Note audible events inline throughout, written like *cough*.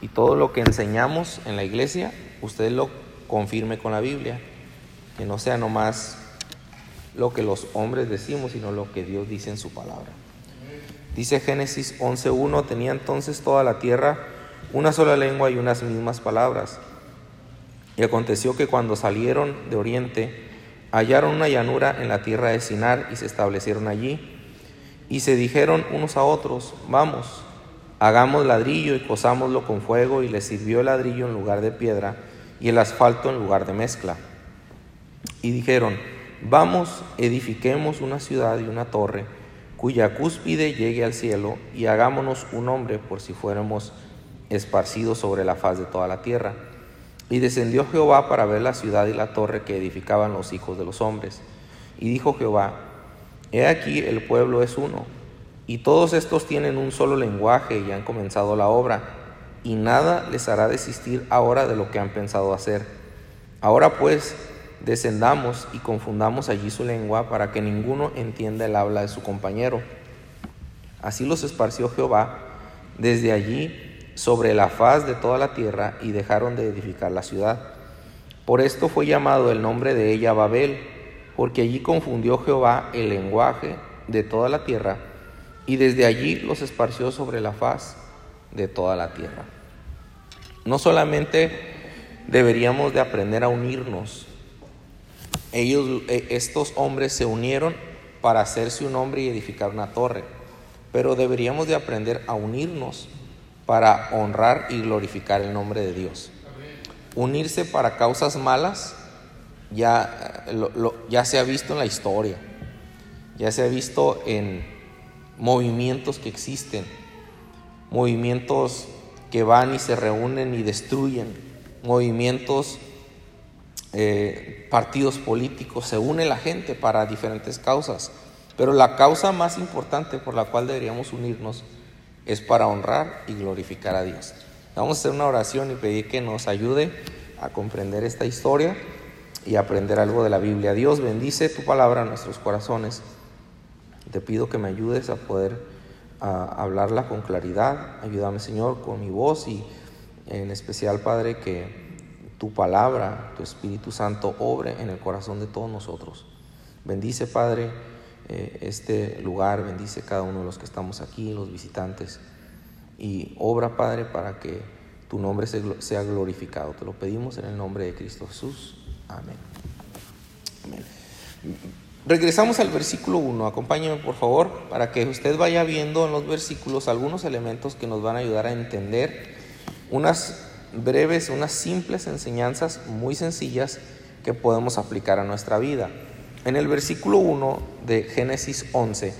Y todo lo que enseñamos en la iglesia, usted lo confirme con la Biblia. Que no sea nomás lo que los hombres decimos, sino lo que Dios dice en su palabra. Dice Génesis 11.1, tenía entonces toda la tierra una sola lengua y unas mismas palabras. Y aconteció que cuando salieron de oriente, hallaron una llanura en la tierra de Sinar y se establecieron allí. Y se dijeron unos a otros, vamos, hagamos ladrillo y cosámoslo con fuego, y les sirvió el ladrillo en lugar de piedra y el asfalto en lugar de mezcla. Y dijeron, vamos, edifiquemos una ciudad y una torre, cuya cúspide llegue al cielo, y hagámonos un nombre por si fuéramos esparcidos sobre la faz de toda la tierra. Y descendió Jehová para ver la ciudad y la torre que edificaban los hijos de los hombres. Y dijo Jehová, He aquí el pueblo es uno, y todos estos tienen un solo lenguaje y han comenzado la obra, y nada les hará desistir ahora de lo que han pensado hacer. Ahora pues, descendamos y confundamos allí su lengua para que ninguno entienda el habla de su compañero. Así los esparció Jehová desde allí sobre la faz de toda la tierra y dejaron de edificar la ciudad. Por esto fue llamado el nombre de ella Babel, porque allí confundió Jehová el lenguaje de toda la tierra y desde allí los esparció sobre la faz de toda la tierra. No solamente deberíamos de aprender a unirnos, ellos, eh, estos hombres se unieron para hacerse un hombre y edificar una torre, pero deberíamos de aprender a unirnos para honrar y glorificar el nombre de Dios. Unirse para causas malas ya, ya se ha visto en la historia, ya se ha visto en movimientos que existen, movimientos que van y se reúnen y destruyen, movimientos, eh, partidos políticos, se une la gente para diferentes causas, pero la causa más importante por la cual deberíamos unirnos es para honrar y glorificar a Dios. Vamos a hacer una oración y pedir que nos ayude a comprender esta historia y aprender algo de la Biblia. Dios bendice tu palabra en nuestros corazones. Te pido que me ayudes a poder hablarla con claridad. Ayúdame, Señor, con mi voz y en especial, Padre, que tu palabra, tu Espíritu Santo, obre en el corazón de todos nosotros. Bendice, Padre eh, este lugar, bendice cada uno de los que estamos aquí, los visitantes, y obra, Padre, para que tu nombre sea glorificado. Te lo pedimos en el nombre de Cristo Jesús. Amén. Regresamos al versículo 1. Acompáñeme, por favor, para que usted vaya viendo en los versículos algunos elementos que nos van a ayudar a entender unas breves, unas simples enseñanzas muy sencillas que podemos aplicar a nuestra vida. En el versículo 1 de Génesis 11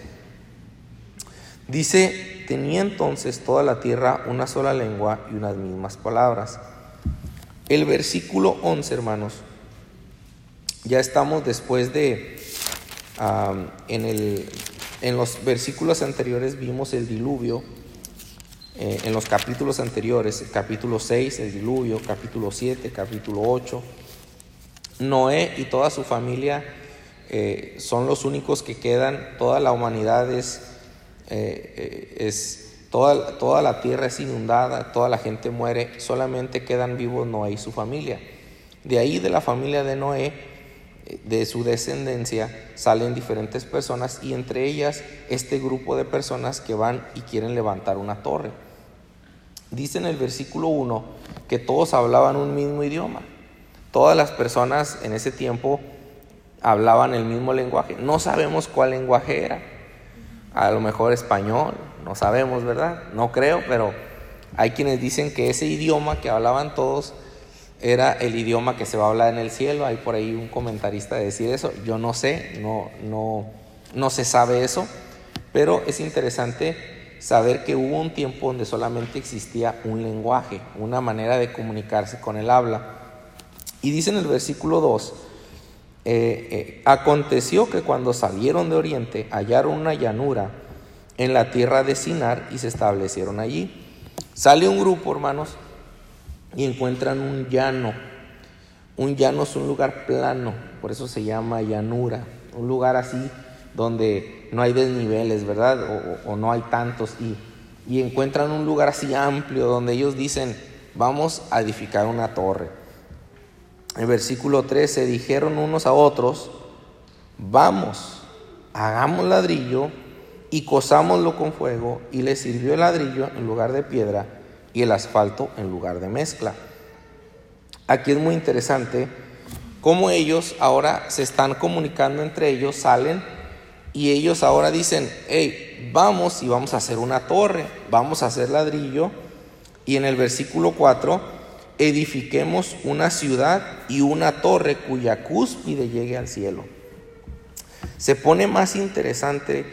dice, tenía entonces toda la tierra una sola lengua y unas mismas palabras. El versículo 11, hermanos, ya estamos después de, en, el, en los versículos anteriores vimos el diluvio, eh, en los capítulos anteriores, capítulo 6, el diluvio, capítulo 7, capítulo 8, Noé y toda su familia eh, son los únicos que quedan, toda la humanidad es, eh, es toda, toda la tierra es inundada, toda la gente muere, solamente quedan vivos Noé y su familia. De ahí de la familia de Noé, de su descendencia, salen diferentes personas y entre ellas este grupo de personas que van y quieren levantar una torre. Dice en el versículo 1 que todos hablaban un mismo idioma. Todas las personas en ese tiempo hablaban el mismo lenguaje. No sabemos cuál lenguaje era. A lo mejor español, no sabemos, ¿verdad? No creo, pero hay quienes dicen que ese idioma que hablaban todos era el idioma que se va a hablar en el cielo. Hay por ahí un comentarista de decir eso. Yo no sé, no, no, no se sabe eso, pero es interesante saber que hubo un tiempo donde solamente existía un lenguaje, una manera de comunicarse con el habla. Y dice en el versículo 2, eh, eh, aconteció que cuando salieron de Oriente hallaron una llanura en la tierra de Sinar y se establecieron allí. Sale un grupo, hermanos, y encuentran un llano. Un llano es un lugar plano, por eso se llama llanura. Un lugar así donde no hay desniveles, ¿verdad? O, no hay tantos. Y, y encuentran un lugar así amplio donde ellos dicen, vamos a edificar una torre. En versículo 13 dijeron unos a otros, vamos, hagamos ladrillo y cosámoslo con fuego, y le sirvió el ladrillo en lugar de piedra y el asfalto en lugar de mezcla. Aquí es muy interesante cómo ellos ahora se están comunicando entre ellos, salen y ellos ahora dicen, hey, vamos y vamos a hacer una torre, vamos a hacer ladrillo. Y en el versículo 4, edifiquemos una ciudad y una torre cuya cúspide llegue al cielo. Se pone más interesante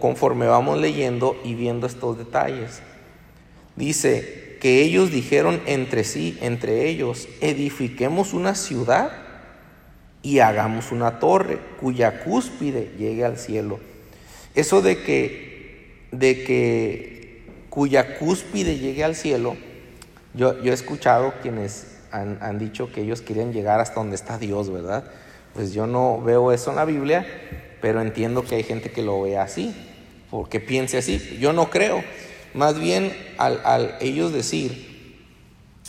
conforme vamos leyendo y viendo estos detalles. Dice que ellos dijeron entre sí, entre ellos, edifiquemos una ciudad y hagamos una torre cuya cúspide llegue al cielo. Eso de que, de que cuya cúspide llegue al cielo, yo, yo he escuchado quienes han, han, dicho que ellos quieren llegar hasta donde está Dios, ¿verdad? Pues yo no veo eso en la Biblia, pero entiendo que hay gente que lo ve así, porque piense así. Yo no creo. Más bien al, al ellos decir,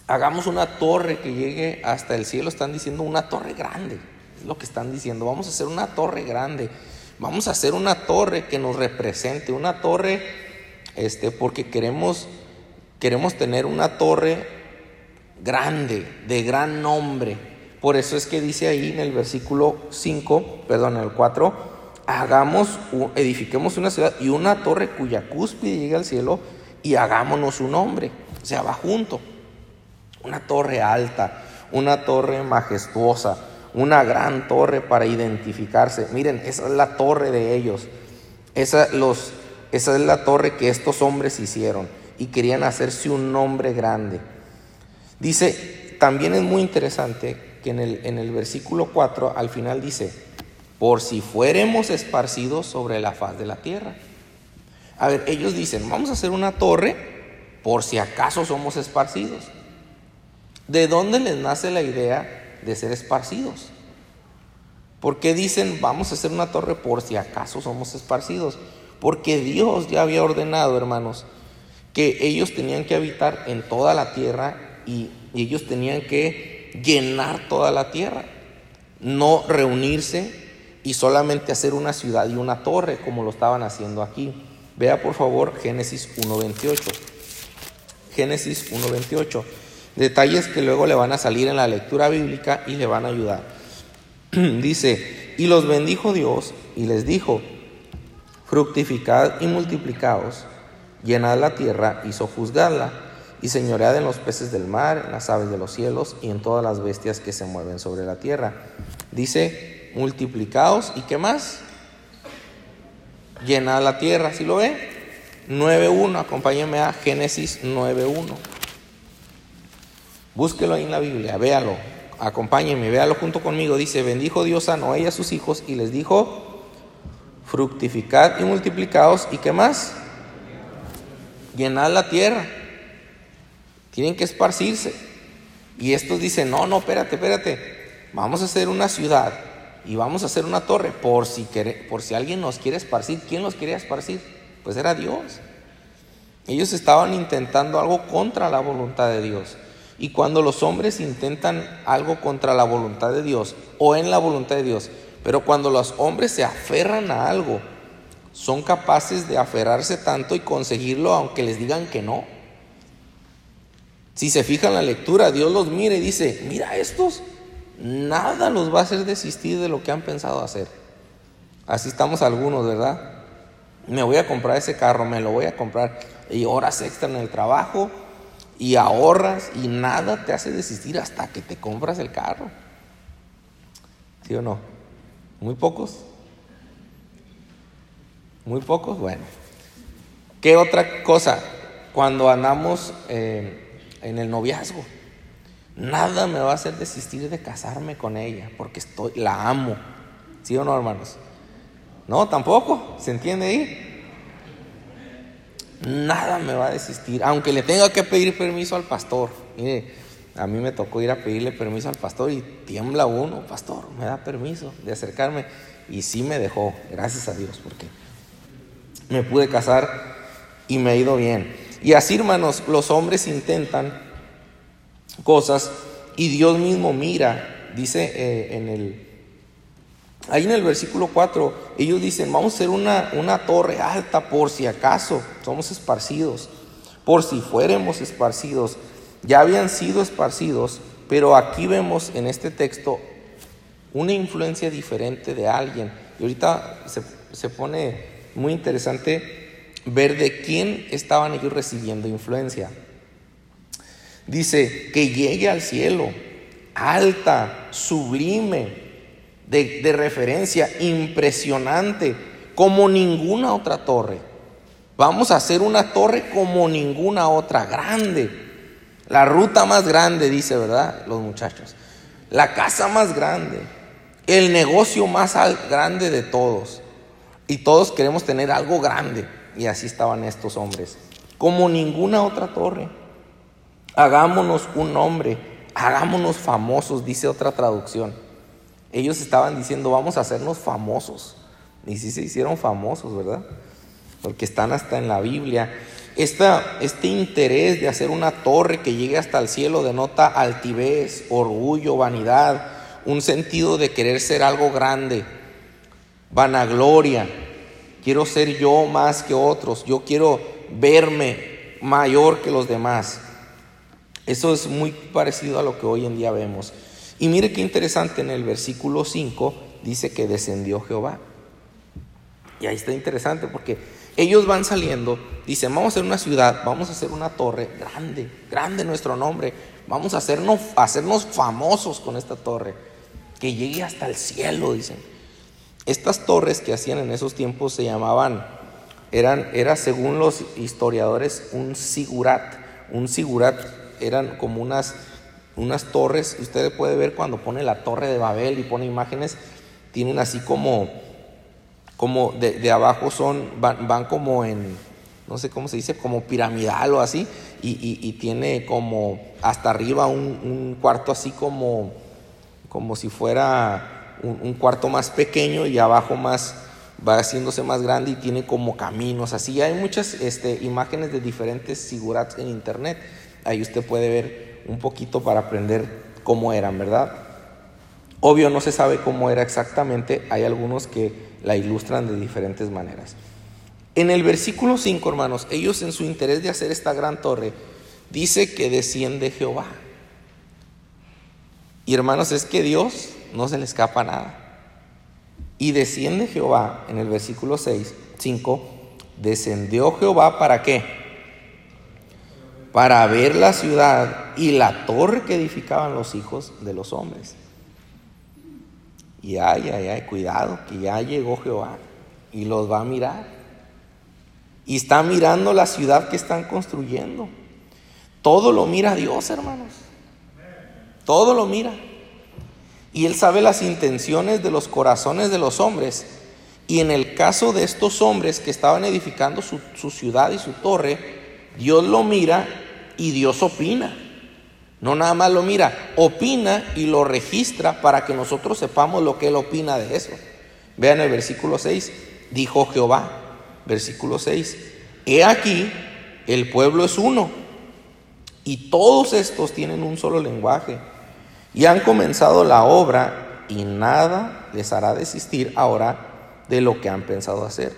hagamos una torre que llegue hasta el cielo, están diciendo una torre grande es lo que están diciendo. Vamos a hacer una torre grande. Vamos a hacer una torre que nos represente. Una torre, este, porque queremos, queremos tener una torre grande, de gran nombre. Por eso es que dice ahí en el versículo 5, perdón, en el 4, hagamos, edifiquemos una ciudad y una torre cuya cúspide llegue al cielo y hagámonos un nombre. O sea, va junto. Una torre alta, una torre majestuosa, una gran torre para identificarse. Miren, esa es la torre de ellos. Esa, los, esa es la torre que estos hombres hicieron y querían hacerse un nombre grande. Dice, también es muy interesante que en el, en el versículo 4 al final dice, por si fuéramos esparcidos sobre la faz de la tierra. A ver, ellos dicen, vamos a hacer una torre por si acaso somos esparcidos. ¿De dónde les nace la idea de ser esparcidos. ¿Por qué dicen vamos a hacer una torre por si acaso somos esparcidos? Porque Dios ya había ordenado, hermanos, que ellos tenían que habitar en toda la tierra y, ellos tenían que llenar toda la tierra, no reunirse y solamente hacer una ciudad y una torre como lo estaban haciendo aquí. Vea por favor Génesis 1.28. Génesis 1.28. Detalles que luego le van a salir en la lectura bíblica y le van a ayudar. *clears throat* Dice, y los bendijo Dios y les dijo, fructificad y multiplicaos, llenad la tierra y sojuzgadla, y señoread en los peces del mar, en las aves de los cielos y en todas las bestias que se mueven sobre la tierra. Dice, multiplicaos y qué más? Llenad la tierra, ¿sí lo ve? 9.1, acompáñenme a Génesis 9.1. Búsquelo ahí en la Biblia, véalo, acompáñenme, véalo junto conmigo. Dice, bendijo Dios a Noé y a sus hijos y les dijo, fructificad y multiplicaos y qué más? Llenad la tierra. Tienen que esparcirse. Y estos dicen, no, no, espérate, espérate. Vamos a hacer una ciudad y vamos a hacer una torre por si, por si alguien nos quiere esparcir. ¿Quién los quería esparcir? Pues era Dios. Ellos estaban intentando algo contra la voluntad de Dios. Y cuando los hombres intentan algo contra la voluntad de Dios o en la voluntad de Dios, pero cuando los hombres se aferran a algo, son capaces de aferrarse tanto y conseguirlo aunque les digan que no. Si se fijan la lectura, Dios los mira y dice, mira estos, nada los va a hacer desistir de lo que han pensado hacer. Así estamos algunos, ¿verdad? Me voy a comprar ese carro, me lo voy a comprar. Y horas extra en el trabajo, y ahorras y nada te hace desistir hasta que te compras el carro. ¿Sí o no? Muy pocos. Muy pocos, bueno. ¿Qué otra cosa? Cuando andamos eh, en el noviazgo, nada me va a hacer desistir de casarme con ella, porque estoy, la amo. ¿Sí o no, hermanos? No, tampoco. ¿Se entiende ahí? nada me va a desistir, aunque le tenga que pedir permiso al pastor. Mire, a mí me tocó ir a pedirle permiso al pastor y tiembla uno, pastor, me da permiso de acercarme. Y sí me dejó, gracias a Dios, porque me pude casar y me ha ido bien. Y así, hermanos, los hombres intentan cosas y Dios mismo mira, dice eh, en el, ahí en el versículo 4, ellos dicen, vamos a hacer una, una torre alta por si acaso somos esparcidos, por si fuéramos esparcidos. Ya habían sido esparcidos, pero aquí vemos en este texto una influencia diferente de alguien. Y ahorita se, se pone muy interesante ver de quién estaban ellos recibiendo influencia. Dice, que llegue al cielo, alta, sublime, de, de, referencia, impresionante, como ninguna otra torre. Vamos a hacer una torre como ninguna otra, grande. La ruta más grande, dice, ¿verdad? Los muchachos. La casa más grande. El negocio más grande de todos. Y todos queremos tener algo grande. Y así estaban estos hombres. Como ninguna otra torre. Hagámonos un nombre, hagámonos famosos, dice otra traducción. Ellos estaban diciendo, vamos a hacernos famosos. Y sí se hicieron famosos, ¿verdad? Porque están hasta en la Biblia. Este interés de hacer una torre que llegue hasta el cielo denota altivez, orgullo, vanidad, un sentido de querer ser algo grande, vanagloria. Quiero ser yo más que otros, yo quiero verme mayor que los demás. Eso es muy parecido a lo que hoy en día vemos. Y mire qué interesante en el versículo 5 dice que descendió Jehová. Y ahí está interesante porque ellos van saliendo, dicen, vamos a hacer una ciudad, vamos a hacer una torre grande, grande nuestro nombre, vamos a hacernos, hacernos famosos con esta torre, que llegue hasta el cielo, dicen. Estas torres que hacían en esos tiempos se llamaban, eran, era según los historiadores un sigurat. Un sigurat eran como unas, unas torres. Usted puede ver cuando pone la torre de Babel y pone imágenes, tienen así como, como de, abajo son, van, como en, no sé cómo se dice, como piramidal o así, y, tiene como hasta arriba un, cuarto así como, como si fuera un, cuarto más pequeño y abajo más va haciéndose más grande y tiene como caminos así. Hay muchas este, imágenes de diferentes figurats en internet ahí usted puede ver un poquito para aprender cómo eran, ¿verdad? Obvio no se sabe cómo era exactamente, hay algunos que la ilustran de diferentes maneras. En el versículo 5, hermanos, ellos en su interés de hacer esta gran torre, dice que desciende Jehová. Y hermanos, es que Dios no se le escapa nada. Y desciende Jehová, en el versículo 6, 5, descendió Jehová para qué? Para ver la ciudad y la torre que edificaban los hijos de los hombres. Y ay, ay, ay, cuidado, que ya llegó Jehová y los va a mirar. Y está mirando la ciudad que están construyendo. Todo lo mira Dios, hermanos. Todo lo mira. Y Él sabe las intenciones de los corazones de los hombres. Y en el caso de estos hombres que estaban edificando su, su ciudad y su torre, Dios lo mira y Dios opina. No nada más lo mira, opina y lo registra para que nosotros sepamos lo que Él opina de eso. Vean el versículo 6, dijo Jehová, versículo 6, he aquí, el pueblo es uno y todos estos tienen un solo lenguaje y han comenzado la obra y nada les hará desistir ahora de lo que han pensado hacer.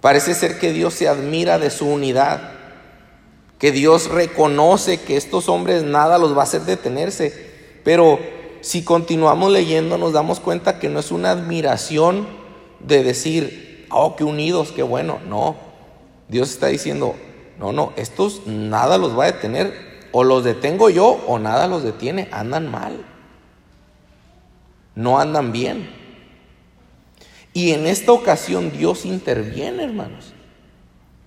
Parece ser que Dios se admira de su unidad que Dios reconoce que estos hombres nada los va a hacer detenerse. Pero si continuamos leyendo nos damos cuenta que no es una admiración de decir, oh, qué unidos, qué bueno. No, Dios está diciendo, no, no, estos nada los va a detener. O los detengo yo o nada los detiene. Andan mal. No andan bien. Y en esta ocasión Dios interviene, hermanos.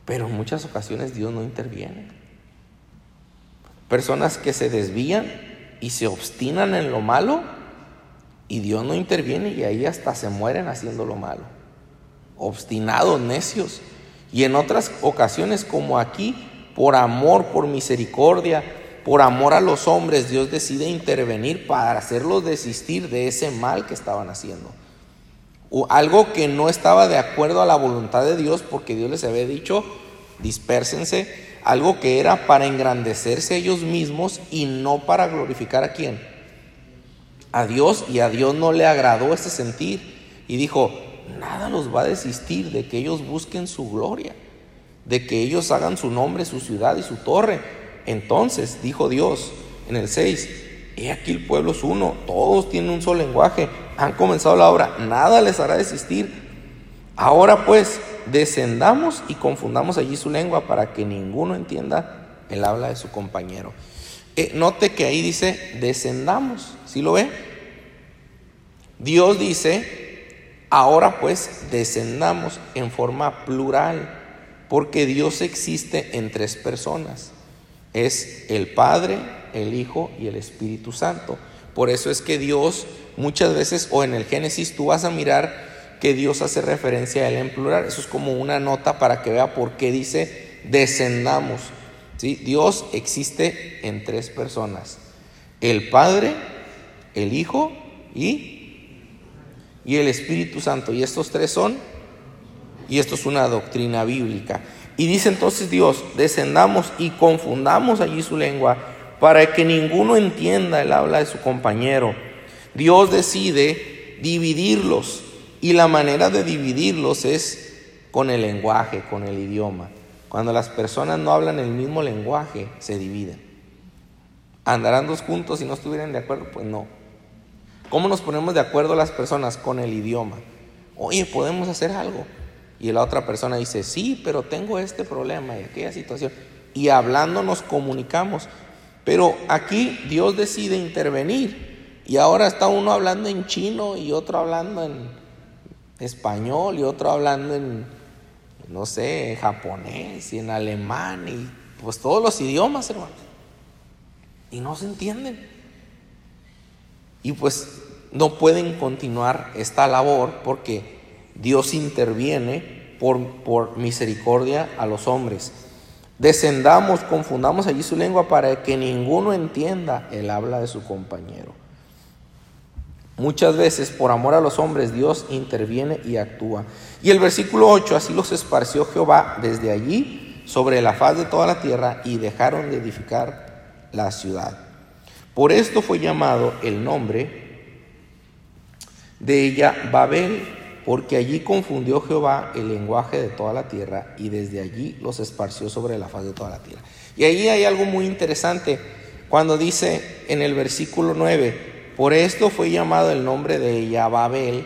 Pero en muchas ocasiones Dios no interviene. Personas que se desvían y se obstinan en lo malo y Dios no interviene y ahí hasta se mueren haciendo lo malo. Obstinados, necios. Y en otras ocasiones como aquí, por amor, por misericordia, por amor a los hombres, Dios decide intervenir para hacerlos desistir de ese mal que estaban haciendo. O algo que no estaba de acuerdo a la voluntad de Dios porque Dios les había dicho, dispérsense, algo que era para engrandecerse ellos mismos y no para glorificar a quién. A Dios y a Dios no le agradó ese sentir y dijo, nada los va a desistir de que ellos busquen su gloria, de que ellos hagan su nombre, su ciudad y su torre. Entonces dijo Dios en el 6, he aquí el pueblo es uno, todos tienen un solo lenguaje, han comenzado la obra, nada les hará desistir. Ahora pues, descendamos y confundamos allí su lengua para que ninguno entienda el habla de su compañero. Eh, note que ahí dice, descendamos, ¿sí lo ve? Dios dice, ahora pues, descendamos en forma plural, porque Dios existe en tres personas. Es el Padre, el Hijo y el Espíritu Santo. Por eso es que Dios muchas veces, o en el Génesis, tú vas a mirar que Dios hace referencia a él en plural. Eso es como una nota para que vea por qué dice descendamos. Dios existe en tres personas. El Padre, el Hijo y, y el Espíritu Santo. Y estos tres son, y esto es una doctrina bíblica. Y dice entonces Dios, descendamos y confundamos allí su lengua para que ninguno entienda el habla de su compañero. Dios decide dividirlos y la manera de dividirlos es con el lenguaje, con el idioma. Cuando las personas no hablan el mismo lenguaje, se dividen. ¿Andarán dos juntos y no estuvieran de acuerdo? Pues no. ¿Cómo nos ponemos de acuerdo las personas con el idioma? Oye, podemos hacer algo. Y la otra persona dice, sí, pero tengo este problema y aquella situación. Y hablando nos comunicamos. Pero aquí Dios decide intervenir. Y ahora está uno hablando en chino y otro hablando en español y otro hablando en, no sé, japonés y en alemán y pues todos los idiomas, hermano. Y no se entienden. Y pues no pueden continuar esta labor porque Dios interviene por, por misericordia a los hombres. Descendamos, confundamos allí su lengua para que ninguno entienda el habla de su compañero. Muchas veces por amor a los hombres Dios interviene y actúa. Y el versículo 8, así los esparció Jehová desde allí sobre la faz de toda la tierra y dejaron de edificar la ciudad. Por esto fue llamado el nombre de ella Babel, porque allí confundió Jehová el lenguaje de toda la tierra y desde allí los esparció sobre la faz de toda la tierra. Y ahí hay algo muy interesante cuando dice en el versículo 9, por esto fue llamado el nombre de ella Babel.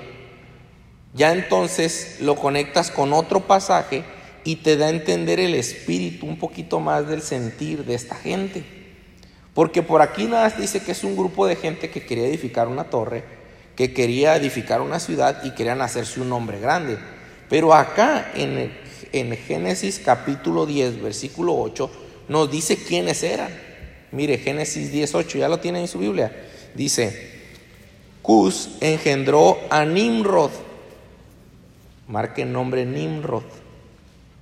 Ya entonces lo conectas con otro pasaje y te da a entender el espíritu un poquito más del sentir de esta gente. Porque por aquí nada dice que es un grupo de gente que quería edificar una torre, que quería edificar una ciudad y querían hacerse un nombre grande. Pero acá en, en Génesis capítulo 10, versículo 8, nos dice quiénes eran. Mire, Génesis 10, 8, ya lo tienen en su Biblia. Dice, Cus engendró a Nimrod. Marque el nombre Nimrod.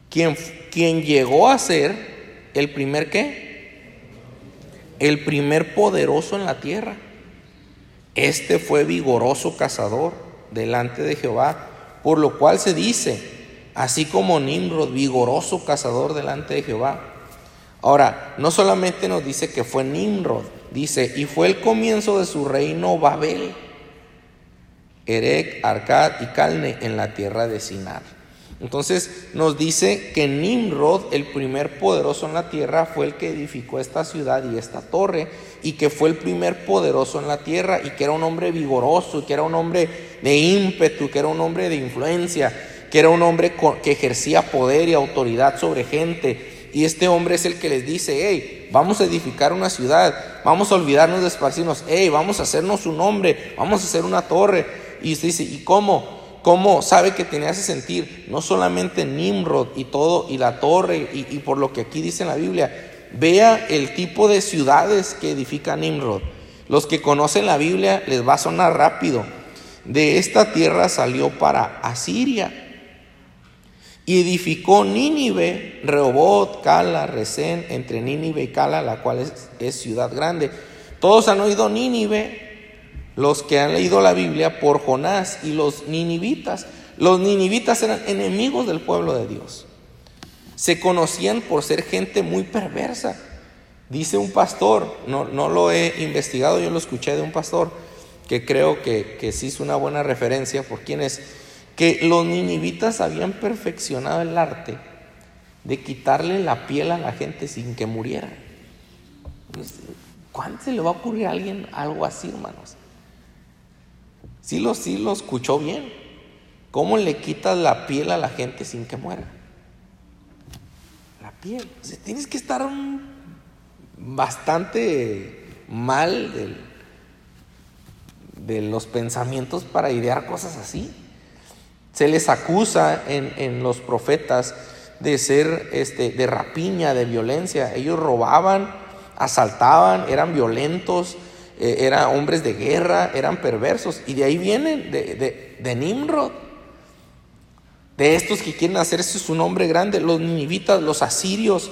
Quien, quien llegó a ser el primer qué? El primer poderoso en la tierra. Este fue vigoroso cazador delante de Jehová, por lo cual se dice, así como Nimrod, vigoroso cazador delante de Jehová. Ahora, no solamente nos dice que fue Nimrod, dice, y fue el comienzo de su reino Babel, Erec, Arcad y Calne en la tierra de Sinar. Entonces nos dice que Nimrod, el primer poderoso en la tierra, fue el que edificó esta ciudad y esta torre, y que fue el primer poderoso en la tierra, y que era un hombre vigoroso, que era un hombre de ímpetu, que era un hombre de influencia, que era un hombre que ejercía poder y autoridad sobre gente, y este hombre es el que les dice, hey, vamos a edificar una ciudad, vamos a olvidarnos de esparcirnos, hey, vamos a hacernos un nombre, vamos a hacer una torre. Y usted dice, ¿y cómo? ¿Cómo sabe que tenía ese sentir? No solamente Nimrod y todo, y la torre, y, y por lo que aquí dice en la Biblia, vea el tipo de ciudades que edifica Nimrod. Los que conocen la Biblia les va a sonar rápido. De esta tierra salió para Asiria y edificó Nínive, Rehobot, Cala, Resén, entre Nínive y Cala, la cual es, ciudad grande. Todos han oído Nínive, los que han leído la Biblia, por Jonás y los ninivitas. Los ninivitas eran enemigos del pueblo de Dios. Se conocían por ser gente muy perversa. Dice un pastor, no, no lo he investigado, yo lo escuché de un pastor, que creo que, que sí es una buena referencia por quien es, que los ninivitas habían perfeccionado el arte de quitarle la piel a la gente sin que muriera. Pues, ¿Cuándo se le va a ocurrir a alguien algo así, hermanos? Sí lo, sí lo escuchó bien. ¿Cómo le quitas la piel a la gente sin que muera? La piel. tienes que estar bastante mal de los pensamientos para idear cosas así. Se les acusa en, en los profetas de ser este, de rapiña, de violencia. Ellos robaban, asaltaban, eran violentos, eh, eran hombres de guerra, eran perversos. Y de ahí vienen, de, de, Nimrod. De estos que quieren hacerse su nombre grande, los ninivitas, los asirios,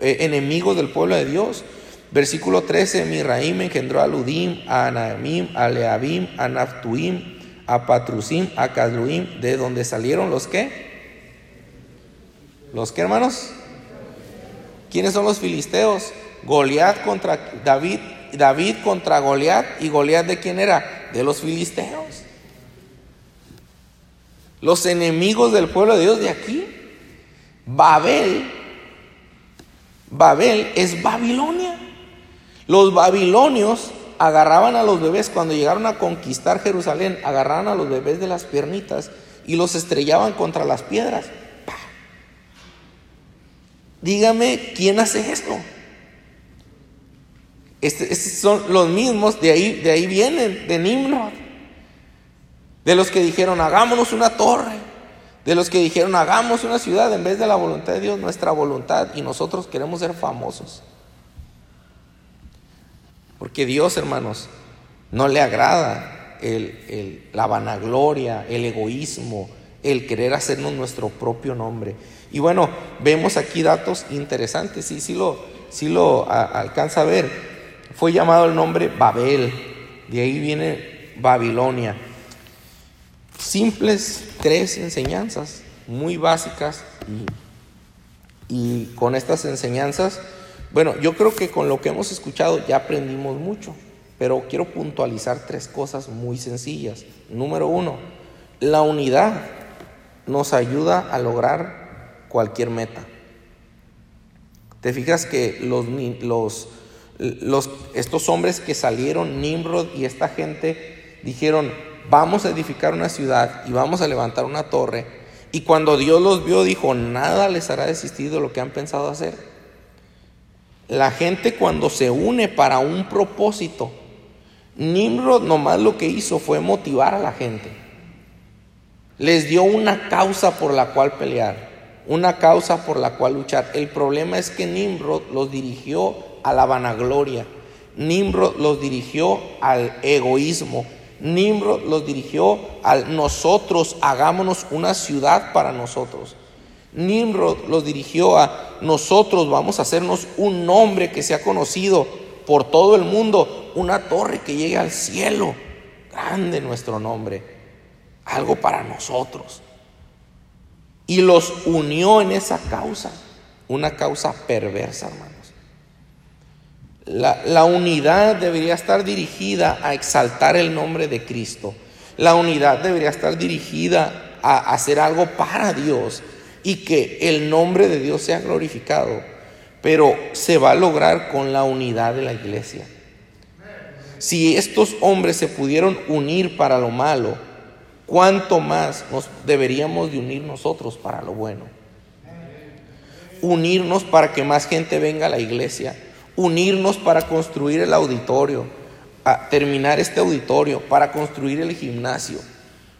eh, enemigos del pueblo de Dios. Versículo 13, Miraim engendró a Ludim, a Anaimim, a Leabim, a Naftuim, a Patrusim, a Cadluim, de donde salieron los que ¿Los qué hermanos? ¿Quiénes son los filisteos? Goliat contra David, David contra Goliat y Goliat de quién era? De los filisteos. Los enemigos del pueblo de Dios de aquí. Babel, Babel es Babilonia. Los babilonios agarraban a los bebés cuando llegaron a conquistar Jerusalén, agarraban a los bebés de las piernitas y los estrellaban contra las piedras Dígame, ¿quién hace esto? Estos este son los mismos, de ahí, de ahí vienen, de Nimrod. De los que dijeron, hagámonos una torre. De los que dijeron, hagamos una ciudad en vez de la voluntad de Dios, nuestra voluntad. Y nosotros queremos ser famosos. Porque Dios, hermanos, no le agrada la vanagloria, el egoísmo, el querer hacernos nuestro propio nombre. Y bueno, vemos aquí datos interesantes, sí, sí lo, lo alcanza a ver. Fue llamado el nombre Babel, de ahí viene Babilonia. Simples tres enseñanzas, muy básicas, y con estas enseñanzas, bueno, yo creo que con lo que hemos escuchado ya aprendimos mucho, pero quiero puntualizar tres cosas muy sencillas. Número uno, la unidad nos ayuda a lograr cualquier meta. Te fijas que los, los, los, estos hombres que salieron, Nimrod y esta gente, dijeron, vamos a edificar una ciudad y vamos a levantar una torre. Y cuando Dios los vio, dijo, nada les hará desistir de lo que han pensado hacer. La gente cuando se une para un propósito, Nimrod nomás lo que hizo fue motivar a la gente. Les dio una causa por la cual pelear una causa por la cual luchar. El problema es que Nimrod los dirigió a la vanagloria, Nimrod los dirigió al egoísmo, Nimrod los dirigió al nosotros, hagámonos una ciudad para nosotros. Nimrod los dirigió a nosotros, vamos a hacernos un nombre que sea conocido por todo el mundo, una torre que llegue al cielo. Grande nuestro nombre, algo para nosotros y los unió en esa causa, una causa perversa, hermanos. La, unidad debería estar dirigida a exaltar el nombre de Cristo. La unidad debería estar dirigida a hacer algo para Dios y que el nombre de Dios sea glorificado. Pero se va a lograr con la unidad de la iglesia. Si estos hombres se pudieron unir para lo malo, ¿cuánto más nos deberíamos de unir nosotros para lo bueno? Unirnos para que más gente venga a la iglesia, unirnos para construir el auditorio, a terminar este auditorio, para construir el gimnasio.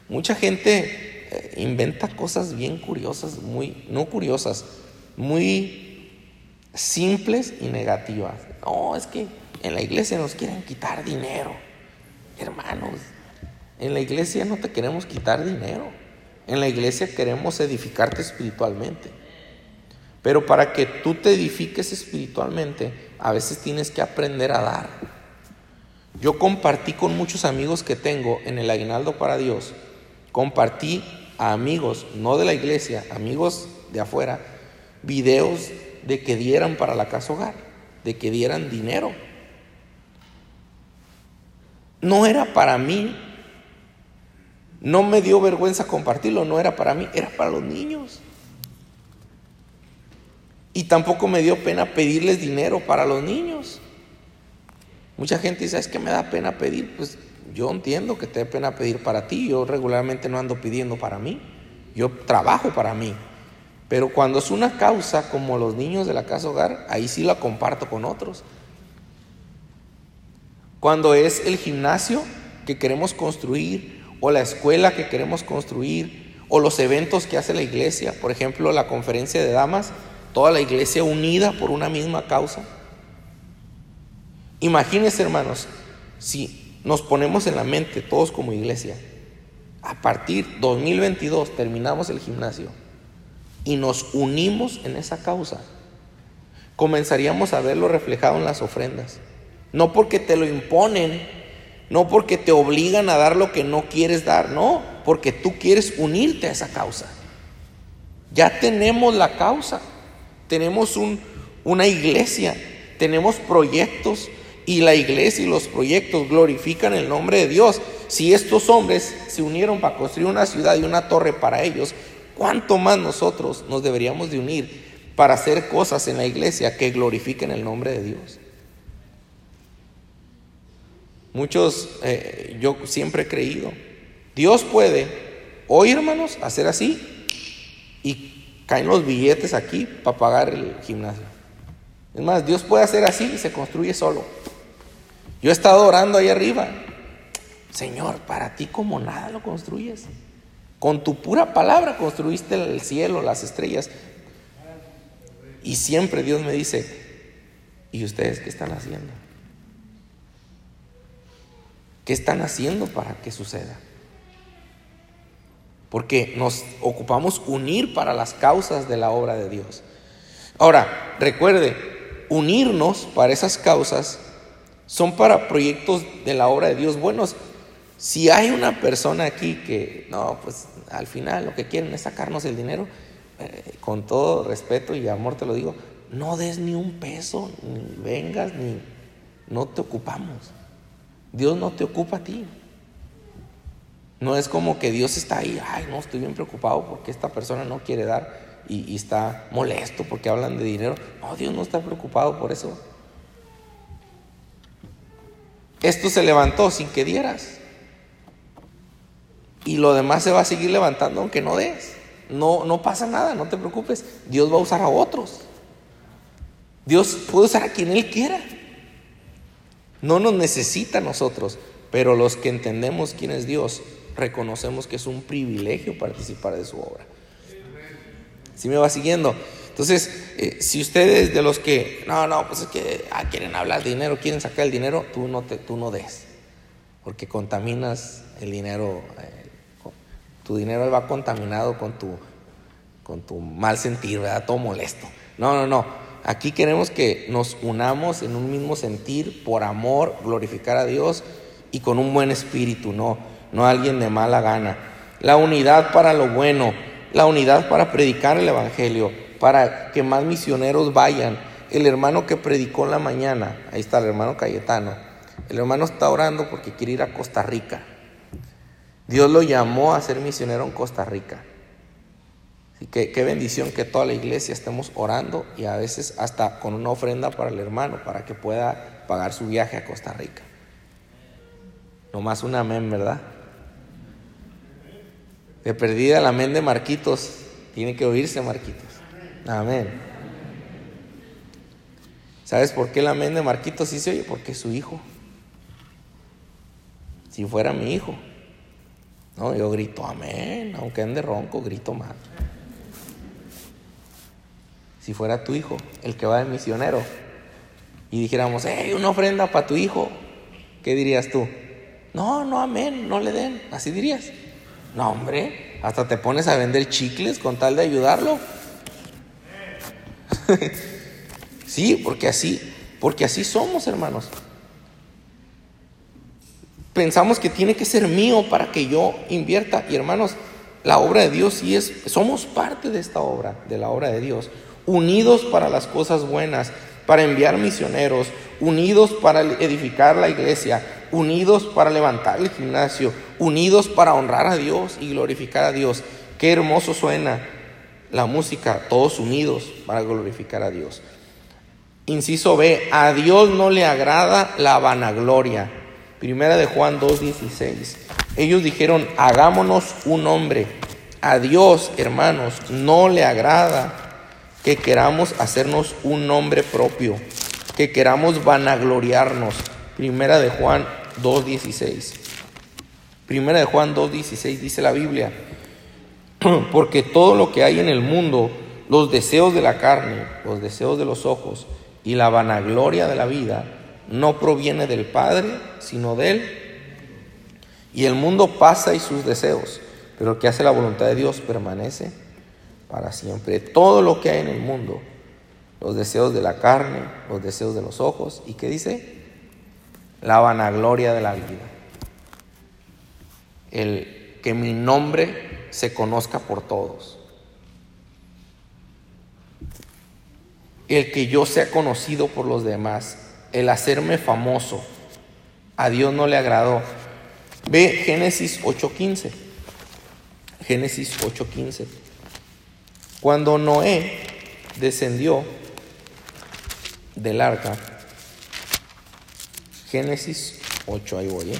Mucha gente eh, inventa cosas bien curiosas, muy, no curiosas, muy simples y negativas. No, es que en la iglesia nos quieren quitar dinero. Hermanos, en la iglesia no te queremos quitar dinero. En la iglesia queremos edificarte espiritualmente. Pero para que tú te edifiques espiritualmente, a veces tienes que aprender a dar. Yo compartí con muchos amigos que tengo en el aguinaldo para Dios. Compartí a amigos, no de la iglesia, amigos de afuera. videos de que dieran para la casa hogar, de que dieran dinero. No era para mí, no me dio vergüenza compartirlo, no era para mí, era para los niños. Y tampoco me dio pena pedirles dinero para los niños. Mucha gente dice, es que me da pena pedir. Pues yo entiendo que te da pena pedir para ti. Yo regularmente no ando pidiendo para mí. Yo trabajo para mí. Pero cuando es una causa como los niños de la casa hogar, ahí sí la comparto con otros. Cuando es el gimnasio que queremos construir, o la escuela que queremos construir, o los eventos que hace la iglesia, por ejemplo, la conferencia de damas, toda la iglesia unida por una misma causa. Imagínense, hermanos, si nos ponemos en la mente todos como iglesia, a partir 2022 terminamos el gimnasio y nos unimos en esa causa, comenzaríamos a verlo reflejado en las ofrendas. No porque te lo imponen, no porque te obligan a dar lo que no quieres dar, no, porque tú quieres unirte a esa causa. Ya tenemos la causa, tenemos una iglesia, tenemos proyectos y la iglesia y los proyectos glorifican el nombre de Dios. Si estos hombres se unieron para construir una ciudad y una torre para ellos, ¿cuánto más nosotros nos deberíamos de unir para hacer cosas en la iglesia que glorifiquen el nombre de Dios? Muchos, eh, yo siempre he creído, Dios puede hoy, hermanos, hacer así y caen los billetes aquí para pagar el gimnasio. Es más, Dios puede hacer así y se construye solo. Yo he estado orando ahí arriba. Señor, para ti como nada lo construyes. Con tu pura palabra construiste el cielo, las estrellas. Y siempre Dios me dice, ¿y ustedes qué están haciendo? ¿Qué están haciendo para que suceda? Porque nos ocupamos unir para las causas de la obra de Dios. Ahora, recuerde, unirnos para esas causas son para proyectos de la obra de Dios buenos. Si hay una persona aquí que, no, pues al final lo que quieren es sacarnos el dinero, eh, con todo respeto y amor te lo digo, no des ni un peso, ni vengas, ni no te ocupamos. Dios no te ocupa a ti. No es como que Dios está ahí, ay, no, estoy bien preocupado porque esta persona no quiere dar y, y está molesto porque hablan de dinero. No, Dios no está preocupado por eso. Esto se levantó sin que dieras. Y lo demás se va a seguir levantando aunque no des. No, no pasa nada, no te preocupes. Dios va a usar a otros. Dios puede usar a quien Él quiera. No nos necesita a nosotros, pero los que entendemos quién es Dios, reconocemos que es un privilegio participar de su obra. Si me va siguiendo? Entonces, eh, si ustedes de los que, no, no, pues es que ah, quieren hablar de dinero, quieren sacar el dinero, tú no, te, tú no des, porque contaminas el dinero, eh, tu dinero va contaminado con tu, con tu mal sentir, ¿verdad? Todo molesto. No, no, no. Aquí queremos que nos unamos en un mismo sentir, por amor, glorificar a Dios y con un buen espíritu, no, no alguien de mala gana. La unidad para lo bueno, la unidad para predicar el Evangelio para que más misioneros vayan. El hermano que predicó en la mañana, ahí está el hermano Cayetano, el hermano está orando porque quiere ir a Costa Rica. Dios lo llamó a ser misionero en Costa Rica. Así que qué bendición que toda la iglesia estemos orando y a veces hasta con una ofrenda para el hermano para que pueda pagar su viaje a Costa Rica. No más un amén, ¿verdad? De perdida el amén de Marquitos. Tiene que oírse Marquitos. Amén. ¿Sabes por qué el amén de Marquito sí se oye? Porque es su hijo. Si fuera mi hijo, no, yo grito amén, aunque ande ronco, grito más. Si fuera tu hijo, el que va de misionero, y dijéramos, hey, una ofrenda para tu hijo, ¿qué dirías tú? No, no, amén, no le den, así dirías. No, hombre, hasta te pones a vender chicles con tal de ayudarlo. *laughs* sí, porque así, porque así somos, hermanos. Pensamos que tiene que ser mío para que yo invierta. Y hermanos, la obra de Dios sí es, somos parte de esta obra, de la obra de Dios. unidos para las cosas buenas, para enviar misioneros, unidos para edificar la iglesia, unidos para levantar el gimnasio, unidos para honrar a Dios y glorificar a Dios. Qué hermoso suena la música, todos unidos para glorificar a Dios. Inciso B, a Dios no le agrada la vanagloria. Primera de Juan 2.16. Ellos dijeron, hagámonos un hombre. A Dios, hermanos, no le agrada que queramos hacernos un nombre propio, que queramos vanagloriarnos. Primera de Juan 2.16. Primera de Juan 2.16 dice la Biblia, *clears throat* porque todo lo que hay en el mundo, los deseos de la carne, los deseos de los ojos y la vanagloria de la vida, no proviene del Padre, sino de Él. Y el mundo pasa y sus deseos, pero el que hace la voluntad de Dios permanece para siempre. Todo lo que hay en el mundo, los deseos de la carne, los deseos de los ojos, ¿y qué dice? La vanagloria de la vida. El que mi nombre se conozca por todos. El que yo sea conocido por los demás. El hacerme famoso. A Dios no le agradó. Ve Génesis 8:15. Génesis 8:15. Cuando Noé descendió del arca, Génesis 8, ahí voy. ¿eh?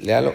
Léalo,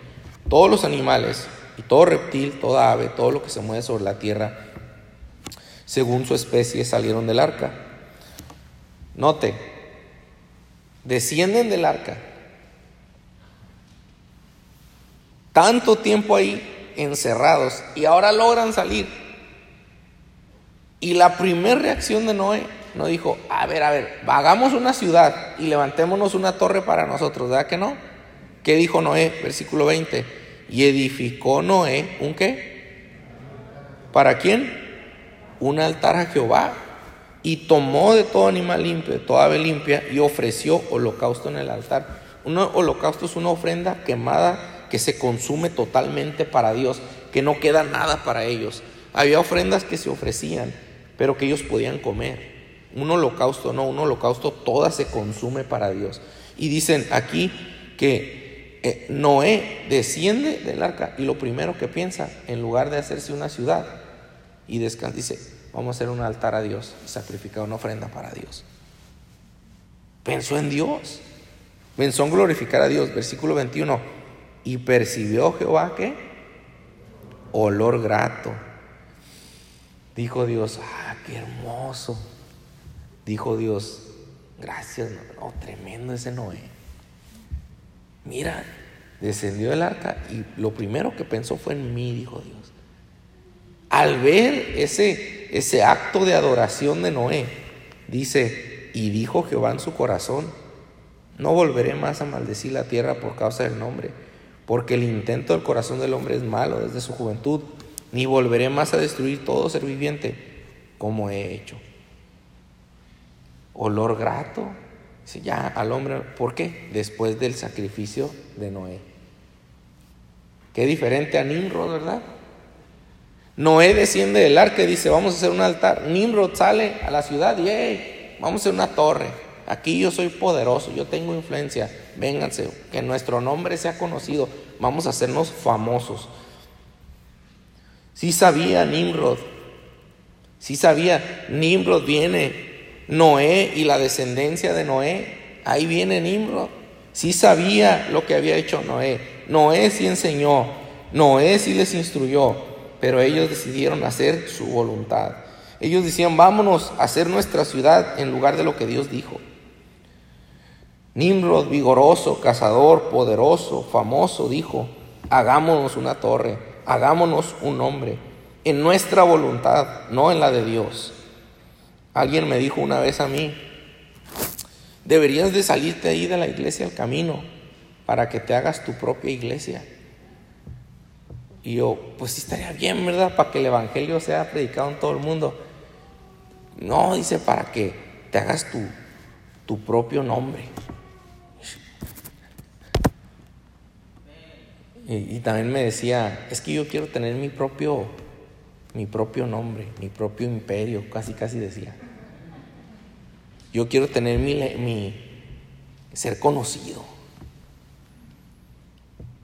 todos los animales y todo reptil, toda ave, todo lo que se mueve sobre la tierra, según su especie, salieron del arca. Note, descienden del arca tanto tiempo ahí encerrados y ahora logran salir. Y la primera reacción de Noé no dijo, a ver, a ver, hagamos una ciudad y levantémonos una torre para nosotros, ¿verdad que no? ¿Qué dijo Noé? Versículo 20. Y edificó Noé un qué? ¿Para quién? Un altar a Jehová. Y tomó de todo animal limpio, de toda ave limpia, y ofreció holocausto en el altar. Un holocausto es una ofrenda quemada que se consume totalmente para Dios, que no queda nada para ellos. Había ofrendas que se ofrecían, pero que ellos podían comer. Un holocausto no, un holocausto toda se consume para Dios. Y dicen aquí que eh, Noé desciende del arca y lo primero que piensa, en lugar de hacerse una ciudad y descansa, dice, vamos a hacer un altar a Dios sacrificar una ofrenda para Dios. Pensó en Dios, pensó en glorificar a Dios. Versículo 21. Y percibió Jehová que olor grato. Dijo Dios, ah, qué hermoso. Dijo Dios, gracias, no, tremendo ese Noé. Mira, descendió el arca y lo primero que pensó fue en mí, dijo Dios. Al ver ese, ese acto de adoración de Noé, dice, y dijo Jehová en su corazón, no volveré más a maldecir la tierra por causa del nombre porque el intento del corazón del hombre es malo desde su juventud, ni volveré más a destruir todo ser viviente como he hecho. Olor grato, dice ya al hombre, ¿por qué? Después del sacrificio de Noé. Qué diferente a Nimrod, ¿verdad? Noé desciende del arca y dice, vamos a hacer un altar. Nimrod sale a la ciudad y, hey, vamos a hacer una torre. Aquí yo soy poderoso, yo tengo influencia. Vénganse, que nuestro nombre sea conocido. Vamos a hacernos famosos. Sí sabía Nimrod. Sí sabía, Nimrod viene. Noé y la descendencia de Noé. Ahí viene Nimrod. Sí sabía lo que había hecho Noé. Noé sí enseñó. Noé sí les instruyó. Pero ellos decidieron hacer su voluntad. Ellos decían, vámonos a hacer nuestra ciudad en lugar de lo que Dios dijo. Nimrod, vigoroso, cazador, poderoso, famoso, dijo, hagámonos una torre, hagámonos un hombre, en nuestra voluntad, no en la de Dios. Alguien me dijo una vez a mí, deberías de salirte ahí de la iglesia al camino para que te hagas tu propia iglesia. Y yo, pues estaría bien, ¿verdad? Para que el Evangelio sea predicado en todo el mundo. No, dice, para que te hagas tu, tu propio nombre. Y, también me decía, es que yo quiero tener mi propio, mi propio nombre, mi propio imperio, casi casi decía. Yo quiero tener mi, ser conocido.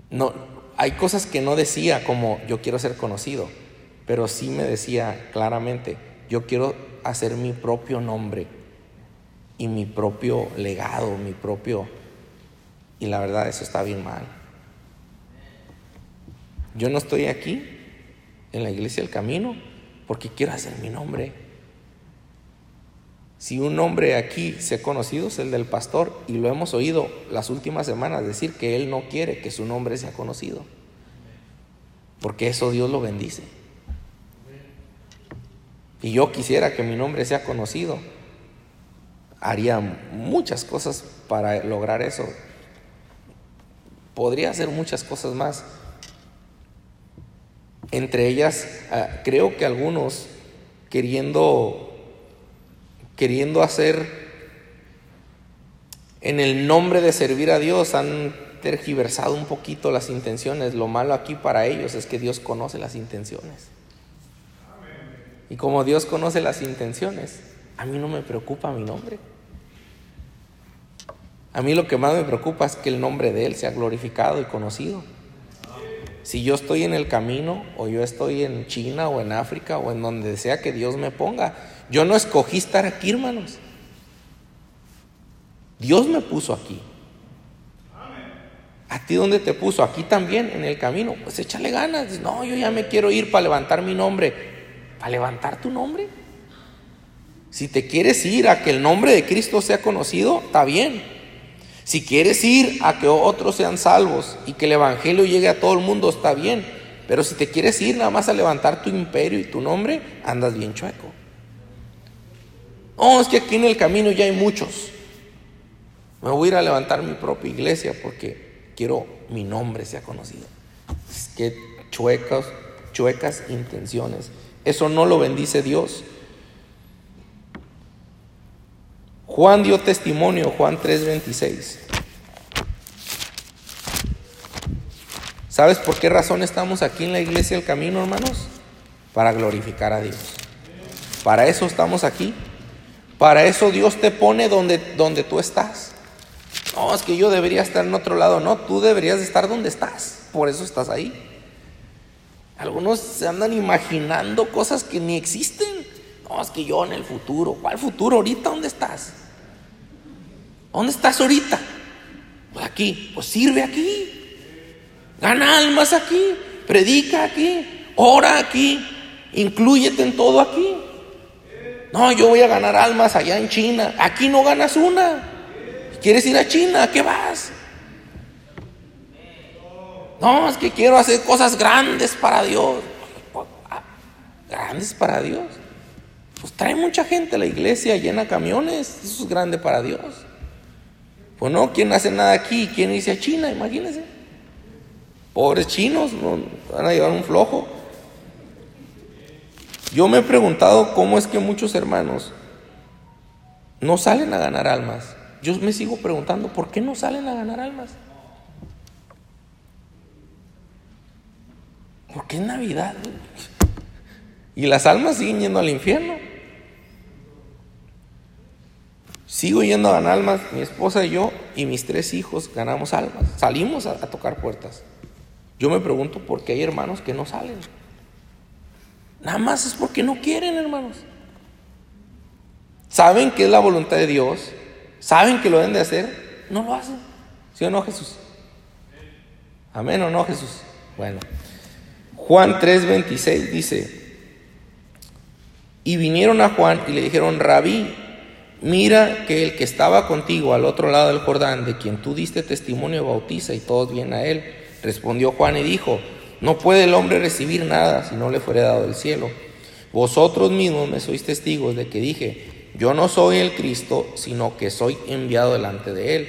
No, hay cosas que no decía como yo quiero ser conocido, pero sí me decía claramente, yo quiero hacer mi propio nombre y mi propio legado, mi propio... Y la verdad eso está bien mal. Yo no estoy aquí en la iglesia del camino porque quiero hacer mi nombre. Si un nombre aquí se ha conocido es el del pastor y lo hemos oído las últimas semanas decir que él no quiere que su nombre sea conocido. Porque eso Dios lo bendice. Y yo quisiera que mi nombre sea conocido. Haría muchas cosas para lograr eso. Podría hacer muchas cosas más. Entre ellas, ah, creo que algunos queriendo queriendo hacer en el nombre de servir a Dios han tergiversado un poquito las intenciones. Lo malo aquí para ellos es que Dios conoce las intenciones. Y como Dios conoce las intenciones, a mí no me preocupa mi nombre. A mí lo que más me preocupa es que el nombre de Él sea glorificado y conocido. Si yo estoy en el camino o yo estoy en China o en África o en donde sea que Dios me ponga, yo no escogí estar aquí, hermanos. Dios me puso aquí. ¿A ti dónde te puso? Aquí también, en el camino. Pues échale ganas. No, yo ya me quiero ir para levantar mi nombre. ¿Para levantar tu nombre? Si te quieres ir a que el nombre de Cristo sea conocido, está bien. Si quieres ir a que otros sean salvos y que el Evangelio llegue a todo el mundo, está bien. Pero si te quieres ir nada más a levantar tu imperio y tu nombre, andas bien chueco. Oh, es que aquí en el camino ya hay muchos. Me voy a ir a levantar mi propia iglesia porque quiero mi nombre sea conocido. Es que chuecas, chuecas intenciones. Eso no lo bendice Dios. Juan dio testimonio, Juan 3:26. ¿Sabes por qué razón estamos aquí en la iglesia del camino, hermanos? Para glorificar a Dios. Para eso estamos aquí. Para eso Dios te pone donde, donde tú estás. No, es que yo debería estar en otro lado. No, tú deberías estar donde estás. Por eso estás ahí. Algunos se andan imaginando cosas que ni existen. No, es que yo en el futuro. ¿Cuál futuro? ¿Ahorita dónde estás? ¿Dónde estás ahorita? Pues aquí. Pues sirve aquí. Gana almas aquí. Predica aquí. Ora aquí. Inclúyete en todo aquí. No, yo voy a ganar almas allá en China. Aquí no ganas una. ¿Quieres ir a China? ¿A qué vas? No, es que quiero hacer cosas grandes para Dios. Grandes para Dios. Pues trae mucha gente a la iglesia, llena camiones. Eso es grande para Dios. Pues no, ¿quién hace nada aquí? ¿Quién dice a China? Imagínense. Pobres chinos, van a llevar un flojo. Yo me he preguntado cómo es que muchos hermanos no salen a ganar almas. Yo me sigo preguntando, ¿por qué no salen a ganar almas? Porque es Navidad. Y las almas siguen yendo al infierno. Sigo yendo a ganar almas, mi esposa y yo y mis tres hijos ganamos almas. Salimos a, tocar puertas. Yo me pregunto por qué hay hermanos que no salen. Nada más es porque no quieren, hermanos. Saben que es la voluntad de Dios, saben que lo deben de hacer, no lo hacen. ¿Sí o no, Jesús? Amén o no, Jesús. Bueno, Juan 3:26 dice, y vinieron a Juan y le dijeron, rabí, mira que el que estaba contigo al otro lado del Jordán, de quien tú diste testimonio, bautiza y todos vienen a él. Respondió Juan y dijo, no puede el hombre recibir nada si no le fuere dado del cielo. Vosotros mismos me sois testigos de que dije, yo no soy el Cristo, sino que soy enviado delante de él.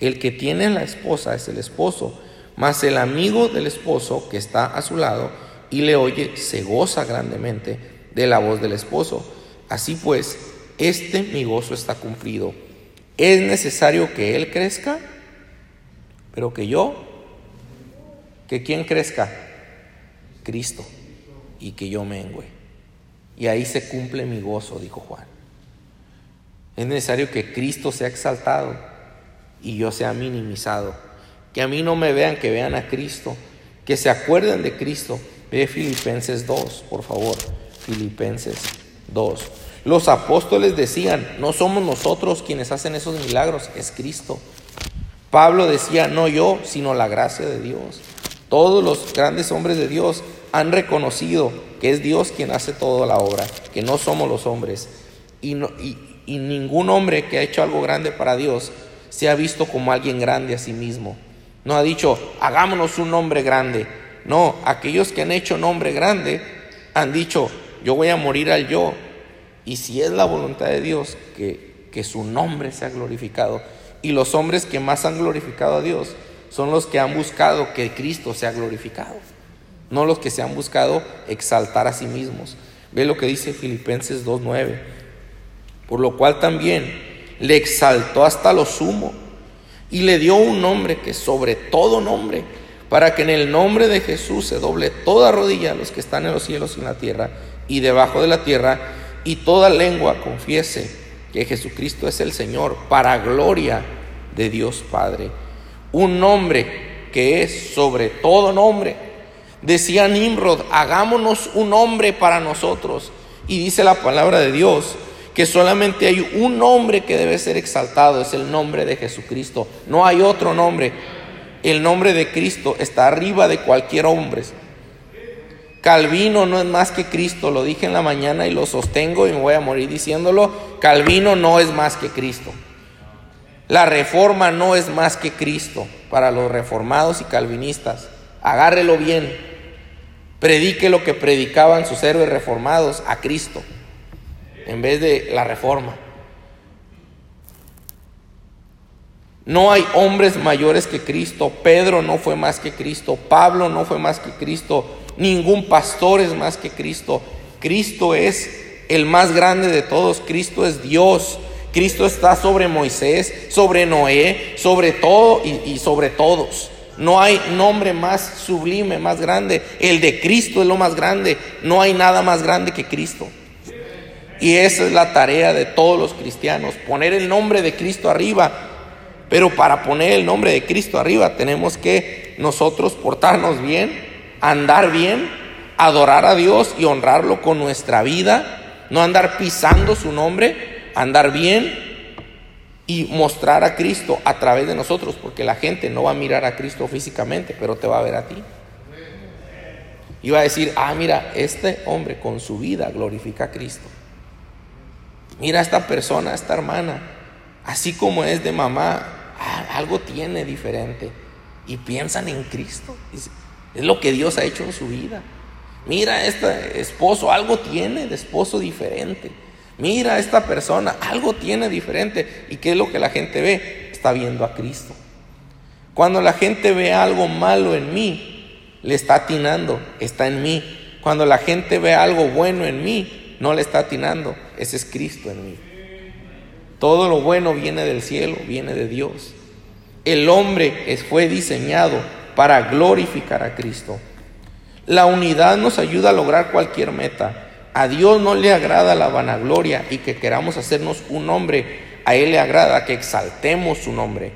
El que tiene la esposa es el esposo, mas el amigo del esposo que está a su lado y le oye se goza grandemente de la voz del esposo. Así pues, este mi gozo está cumplido. Es necesario que él crezca, pero que yo, que quien crezca, Cristo, y que yo mengüe. Y ahí se cumple mi gozo, dijo Juan. Es necesario que Cristo sea exaltado y yo sea minimizado. Que a mí no me vean, que vean a Cristo. Que se acuerden de Cristo. Ve Filipenses 2, por favor. Filipenses 2. Los apóstoles decían, no somos nosotros quienes hacen esos milagros, es Cristo. Pablo decía, no yo, sino la gracia de Dios. Todos los grandes hombres de Dios han reconocido que es Dios quien hace toda la obra, que no somos los hombres. Y, y ningún hombre que ha hecho algo grande para Dios se ha visto como alguien grande a sí mismo. No ha dicho, hagámonos un nombre grande. No, aquellos que han hecho nombre grande han dicho, yo voy a morir al yo. Y si es la voluntad de Dios que, que su nombre sea glorificado. Y los hombres que más han glorificado a Dios son los que han buscado que Cristo sea glorificado. No los que se han buscado exaltar a sí mismos. Ve lo que dice Filipenses 2.9. Por lo cual también le exaltó hasta lo sumo y le dio un nombre que sobre todo nombre, para que en el nombre de Jesús se doble toda rodilla a los que están en los cielos y en la tierra y debajo de la tierra, y toda lengua confiese que Jesucristo es el Señor, para gloria de Dios Padre. Un nombre que es sobre todo nombre. Decía Nimrod, hagámonos un nombre para nosotros. Y dice la palabra de Dios que solamente hay un nombre que debe ser exaltado, es el nombre de Jesucristo. No hay otro nombre. El nombre de Cristo está arriba de cualquier hombre. Calvino no es más que Cristo, lo dije en la mañana y lo sostengo y me voy a morir diciéndolo. Calvino no es más que Cristo. La reforma no es más que Cristo para los reformados y calvinistas. Agárrelo bien. Predique lo que predicaban sus héroes reformados a Cristo en vez de la reforma. No hay hombres mayores que Cristo. Pedro no fue más que Cristo. Pablo no fue más que Cristo. Ningún pastor es más que Cristo. Cristo es el más grande de todos. Cristo es Dios. Cristo está sobre Moisés, sobre Noé, sobre todo y, sobre todos. No hay nombre más sublime, más grande. El de Cristo es lo más grande. No hay nada más grande que Cristo. Y esa es la tarea de todos los cristianos, poner el nombre de Cristo arriba. Pero para poner el nombre de Cristo arriba tenemos que nosotros portarnos bien, andar bien, adorar a Dios y honrarlo con nuestra vida, no andar pisando su nombre, andar bien y mostrar a Cristo a través de nosotros, porque la gente no va a mirar a Cristo físicamente, pero te va a ver a ti. Y va a decir, ah, mira, este hombre con su vida glorifica a Cristo. Mira esta persona, esta hermana, así como es de mamá, algo tiene diferente. Y piensan en Cristo. Es lo que Dios ha hecho en su vida. Mira este esposo, algo tiene de esposo diferente. Mira esta persona, algo tiene diferente. ¿Y qué es lo que la gente ve? Está viendo a Cristo. Cuando la gente ve algo malo en mí, le está atinando, está en mí. Cuando la gente ve algo bueno en mí, no le está atinando, ese es Cristo en mí. Todo lo bueno viene del cielo, viene de Dios. El hombre fue diseñado para glorificar a Cristo. La unidad nos ayuda a lograr cualquier meta. A Dios no le agrada la vanagloria y que queramos hacernos un nombre. A Él le agrada que exaltemos su nombre.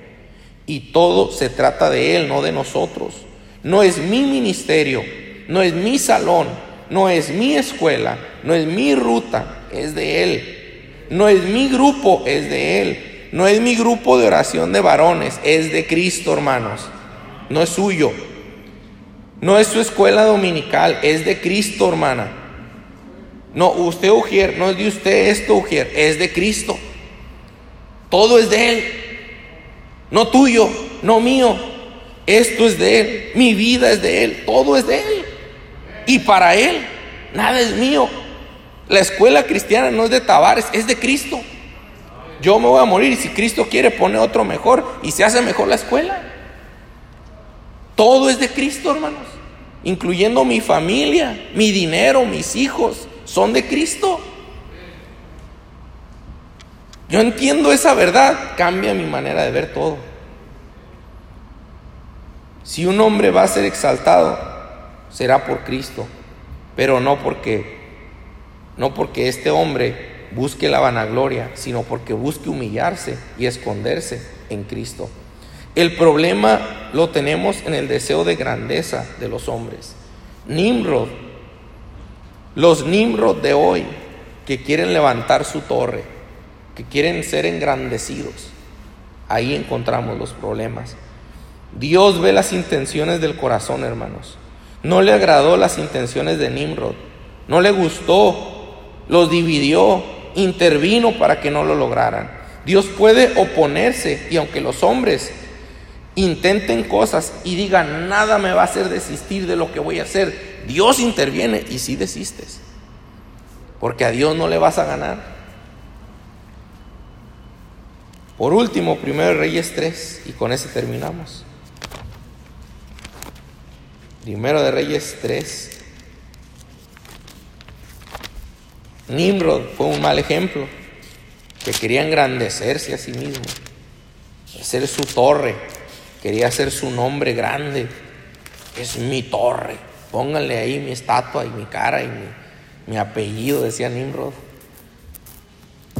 Y todo se trata de Él, no de nosotros. No es mi ministerio, no es mi salón, no es mi escuela, no es mi ruta, es de Él. No es mi grupo, es de Él. No es mi grupo de oración de varones, es de Cristo, hermanos. No es suyo. No es su escuela dominical, es de Cristo, hermana. No, usted, Ujier, no es de usted esto, Ujier, es de Cristo. Todo es de Él. No tuyo, no mío. Esto es de Él. Mi vida es de Él. Todo es de Él. Y para Él, nada es mío. La escuela cristiana no es de Tavares, es de Cristo. Yo me voy a morir y si Cristo quiere pone otro mejor y se hace mejor la escuela. Todo es de Cristo, hermanos, incluyendo mi familia, mi dinero, mis hijos, son de Cristo. Yo entiendo esa verdad, cambia mi manera de ver todo. Si un hombre va a ser exaltado, será por Cristo, pero no porque no porque este hombre busque la vanagloria, sino porque busque humillarse y esconderse en Cristo. El problema lo tenemos en el deseo de grandeza de los hombres. Nimrod, los Nimrod de hoy que quieren levantar su torre, que quieren ser engrandecidos, ahí encontramos los problemas. Dios ve las intenciones del corazón, hermanos. No le agradó las intenciones de Nimrod. No le gustó. Los dividió. Intervino para que no lo lograran. Dios puede oponerse y aunque los hombres intenten cosas y digan nada me va a hacer desistir de lo que voy a hacer, Dios interviene y si desistes. Porque a Dios no le vas a ganar. Por último, primero Reyes 3 y con ese terminamos. Primero de Reyes 3. Nimrod fue un mal ejemplo, que quería engrandecerse a sí mismo, hacer su torre, quería hacer su nombre grande. Es mi torre, pónganle ahí mi estatua y mi cara y mi, apellido, decía Nimrod.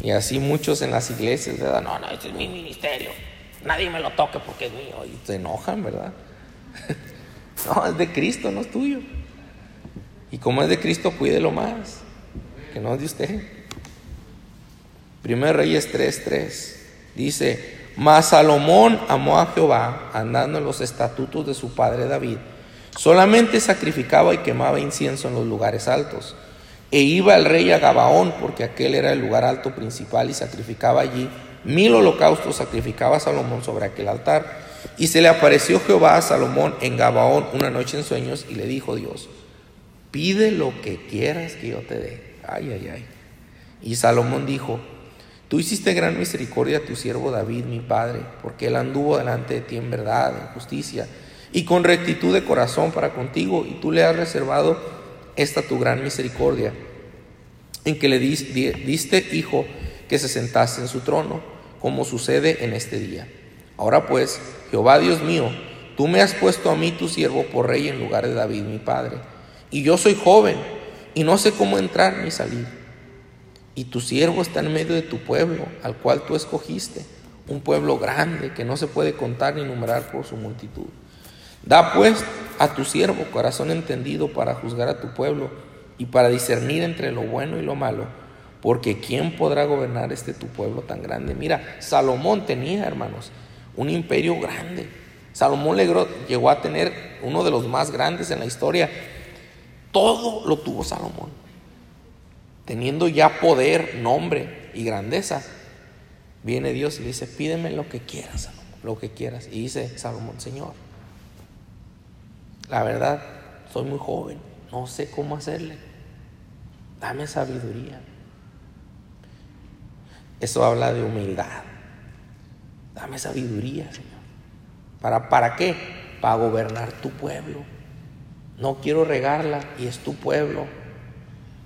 Y así muchos en las iglesias, ¿verdad? No, no, este es mi ministerio, nadie me lo toque porque es mío. Y se enojan, ¿verdad? *laughs* No, es de Cristo, no es tuyo. Y como es de Cristo, cuídelo más, que no es de usted. Primero Reyes 3:3 dice, mas Salomón amó a Jehová andando en los estatutos de su padre David. Solamente sacrificaba y quemaba incienso en los lugares altos. E iba el rey a Gabaón, porque aquel era el lugar alto principal, y sacrificaba allí mil holocaustos, sacrificaba Salomón sobre aquel altar. Y se le apareció Jehová a Salomón en Gabaón una noche en sueños y le dijo Dios, pide lo que quieras que yo te dé. Ay, ay, ay. Y Salomón dijo, tú hiciste gran misericordia a tu siervo David, mi padre, porque él anduvo delante de ti en verdad, en justicia y con rectitud de corazón para contigo, y tú le has reservado esta tu gran misericordia, en que le diste hijo que se sentase en su trono, como sucede en este día. Ahora pues, Jehová Dios mío, tú me has puesto a mí tu siervo por rey en lugar de David mi padre. Y yo soy joven y no sé cómo entrar ni salir. Y tu siervo está en medio de tu pueblo, al cual tú escogiste, un pueblo grande que no se puede contar ni numerar por su multitud. Da pues a tu siervo corazón entendido para juzgar a tu pueblo y para discernir entre lo bueno y lo malo, porque ¿quién podrá gobernar este tu pueblo tan grande? Mira, Salomón tenía, hermanos, un imperio grande. Salomón llegó a tener uno de los más grandes en la historia. Todo lo tuvo Salomón. Teniendo ya poder, nombre y grandeza, viene Dios y le dice, pídeme lo que quieras, Salomón, lo que quieras. Y dice Salomón, Señor, la verdad, soy muy joven, no sé cómo hacerle. Dame sabiduría. Eso habla de humildad. Dame sabiduría, Señor. ¿Para, ¿Para qué? Para gobernar tu pueblo. No quiero regarla y es tu pueblo.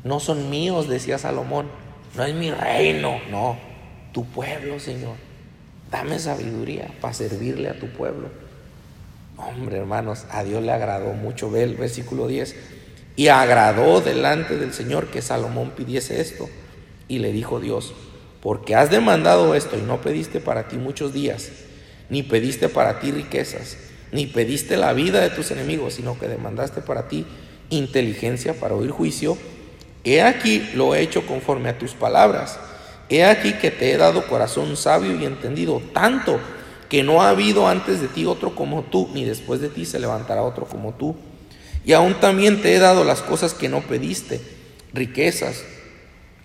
No son míos, decía Salomón. No es mi reino, no. Tu pueblo, Señor. Dame sabiduría para servirle a tu pueblo. Hombre, hermanos, a Dios le agradó mucho. Ve el versículo 10. Y agradó delante del Señor que Salomón pidiese esto. Y le dijo Dios, porque has demandado esto y no pediste para ti muchos días, ni pediste para ti riquezas, ni pediste la vida de tus enemigos, sino que demandaste para ti inteligencia para oír juicio, he aquí lo he hecho conforme a tus palabras. He aquí que te he dado corazón sabio y entendido, tanto que no ha habido antes de ti otro como tú, ni después de ti se levantará otro como tú. Y aún también te he dado las cosas que no pediste, riquezas,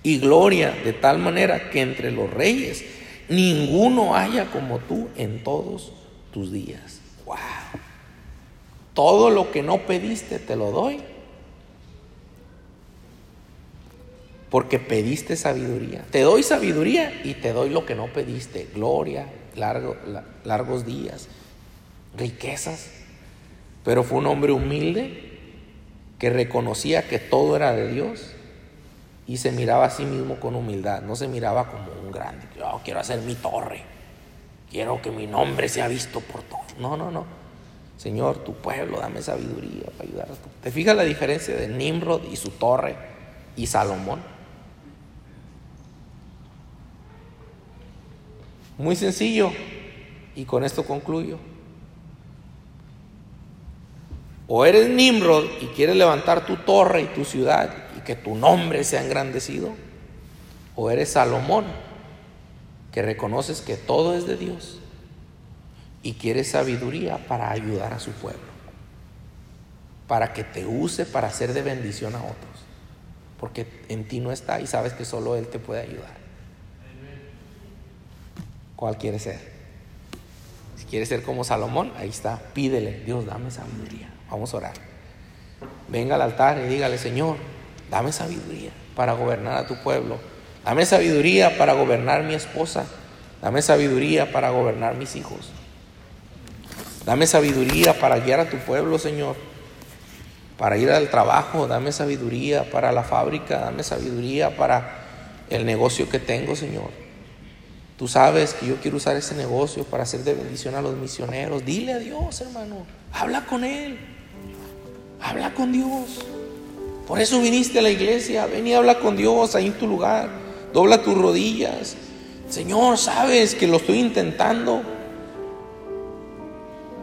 y gloria de tal manera que entre los reyes ninguno haya como tú en todos tus días. Wow. Todo lo que no pediste te lo doy. Porque pediste sabiduría. Te doy sabiduría y te doy lo que no pediste, gloria, largos días, riquezas. Pero fue un hombre humilde que reconocía que todo era de Dios y se miraba a sí mismo con humildad, no se miraba como un grande, yo quiero hacer mi torre, quiero que mi nombre sea visto por todos. No, no, no. Señor, tu pueblo, dame sabiduría para ayudar a tu. ¿Te fijas la diferencia de Nimrod y su torre y Salomón? Muy sencillo, y con esto concluyo. O eres Nimrod y quieres levantar tu torre y tu ciudad y que tu nombre sea engrandecido, o eres Salomón, que reconoces que todo es de Dios y quieres sabiduría para ayudar a su pueblo, para que te use para ser de bendición a otros, porque en ti no está y sabes que solo Él te puede ayudar. ¿Cuál quieres ser? Si quieres ser como Salomón, ahí está, pídele, Dios, dame sabiduría. Vamos a orar. Venga al altar y dígale, Señor, dame sabiduría para gobernar a tu pueblo. Dame sabiduría para gobernar mi esposa. Dame sabiduría para gobernar mis hijos. Dame sabiduría para guiar a tu pueblo, Señor. Para ir al trabajo, dame sabiduría para la fábrica, dame sabiduría para el negocio que tengo, Señor. Tú sabes que yo quiero usar ese negocio para hacer de bendición a los misioneros. Dile a Dios, hermano. Habla con Él. Habla con Dios. Por eso viniste a la iglesia. Ven y habla con Dios ahí en tu lugar. Dobla tus rodillas. Señor, sabes que lo estoy intentando.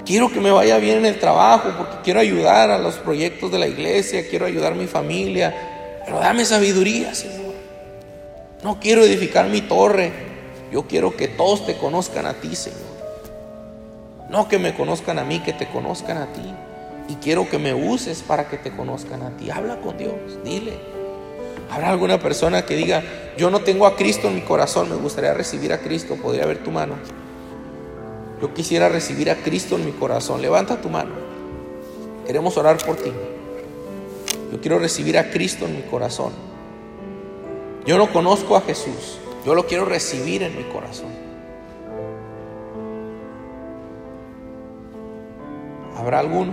Quiero que me vaya bien en el trabajo porque quiero ayudar a los proyectos de la iglesia, quiero ayudar a mi familia. Pero dame sabiduría, Señor. No quiero edificar mi torre yo quiero que todos te conozcan a ti, Señor. No que me conozcan a mí, que te conozcan a ti. Y quiero que me uses para que te conozcan a ti. Habla con Dios, dile. Habrá alguna persona que diga, yo no tengo a Cristo en mi corazón, me gustaría recibir a Cristo. Podría ver tu mano. Yo quisiera recibir a Cristo en mi corazón. Levanta tu mano. Queremos orar por ti. Yo quiero recibir a Cristo en mi corazón. Yo no conozco a Jesús. Yo lo quiero recibir en mi corazón. ¿Habrá alguno?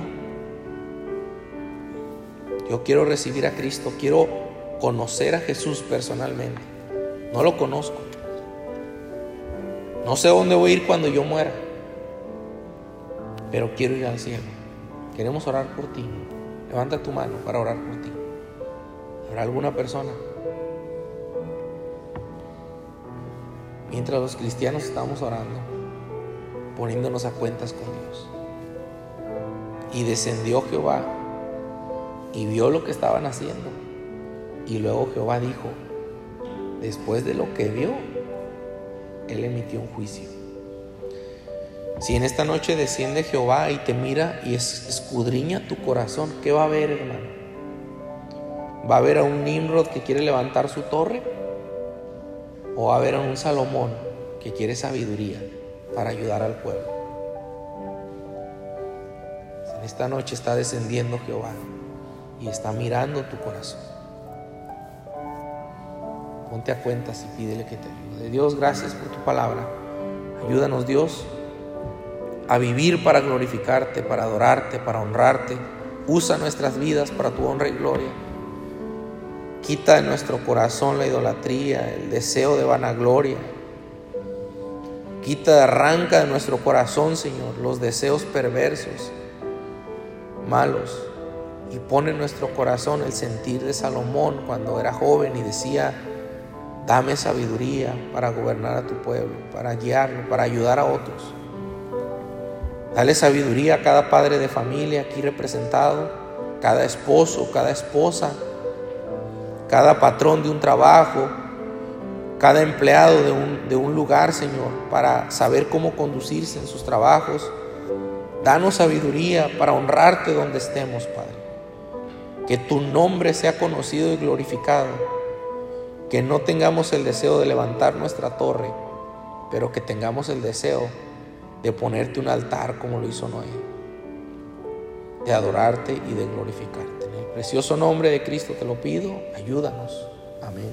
Yo quiero recibir a Cristo, quiero conocer a Jesús personalmente. No lo conozco. No sé dónde voy a ir cuando yo muera, pero quiero ir al cielo. Queremos orar por ti. Levanta tu mano para orar por ti. ¿Habrá alguna persona? Mientras los cristianos estábamos orando, poniéndonos a cuentas con Dios. Y descendió Jehová y vio lo que estaban haciendo. Y luego Jehová dijo, después de lo que vio, Él emitió un juicio. Si en esta noche desciende Jehová y te mira y escudriña tu corazón, ¿qué va a ver, hermano? ¿Va a ver a un Nimrod que quiere levantar su torre? O va a haber un Salomón que quiere sabiduría para ayudar al pueblo. En esta noche está descendiendo Jehová y está mirando tu corazón. Ponte a cuentas y pídele que te ayude. Dios, gracias por tu palabra. Ayúdanos, Dios, a vivir para glorificarte, para adorarte, para honrarte. Usa nuestras vidas para tu honra y gloria. Quita de nuestro corazón la idolatría, el deseo de vanagloria. Quita, arranca de nuestro corazón, Señor, los deseos perversos, malos. Y pone en nuestro corazón el sentir de Salomón cuando era joven y decía, dame sabiduría para gobernar a tu pueblo, para guiarlo, para ayudar a otros. Dale sabiduría a cada padre de familia aquí representado, cada esposo, cada esposa cada patrón de un trabajo, cada empleado de un, de un lugar, Señor, para saber cómo conducirse en sus trabajos. Danos sabiduría para honrarte donde estemos, Padre. Que tu nombre sea conocido y glorificado. Que no tengamos el deseo de levantar nuestra torre, pero que tengamos el deseo de ponerte un altar como lo hizo Noé. De adorarte y de glorificarte. Precioso nombre de Cristo te lo pido, ayúdanos. Amén.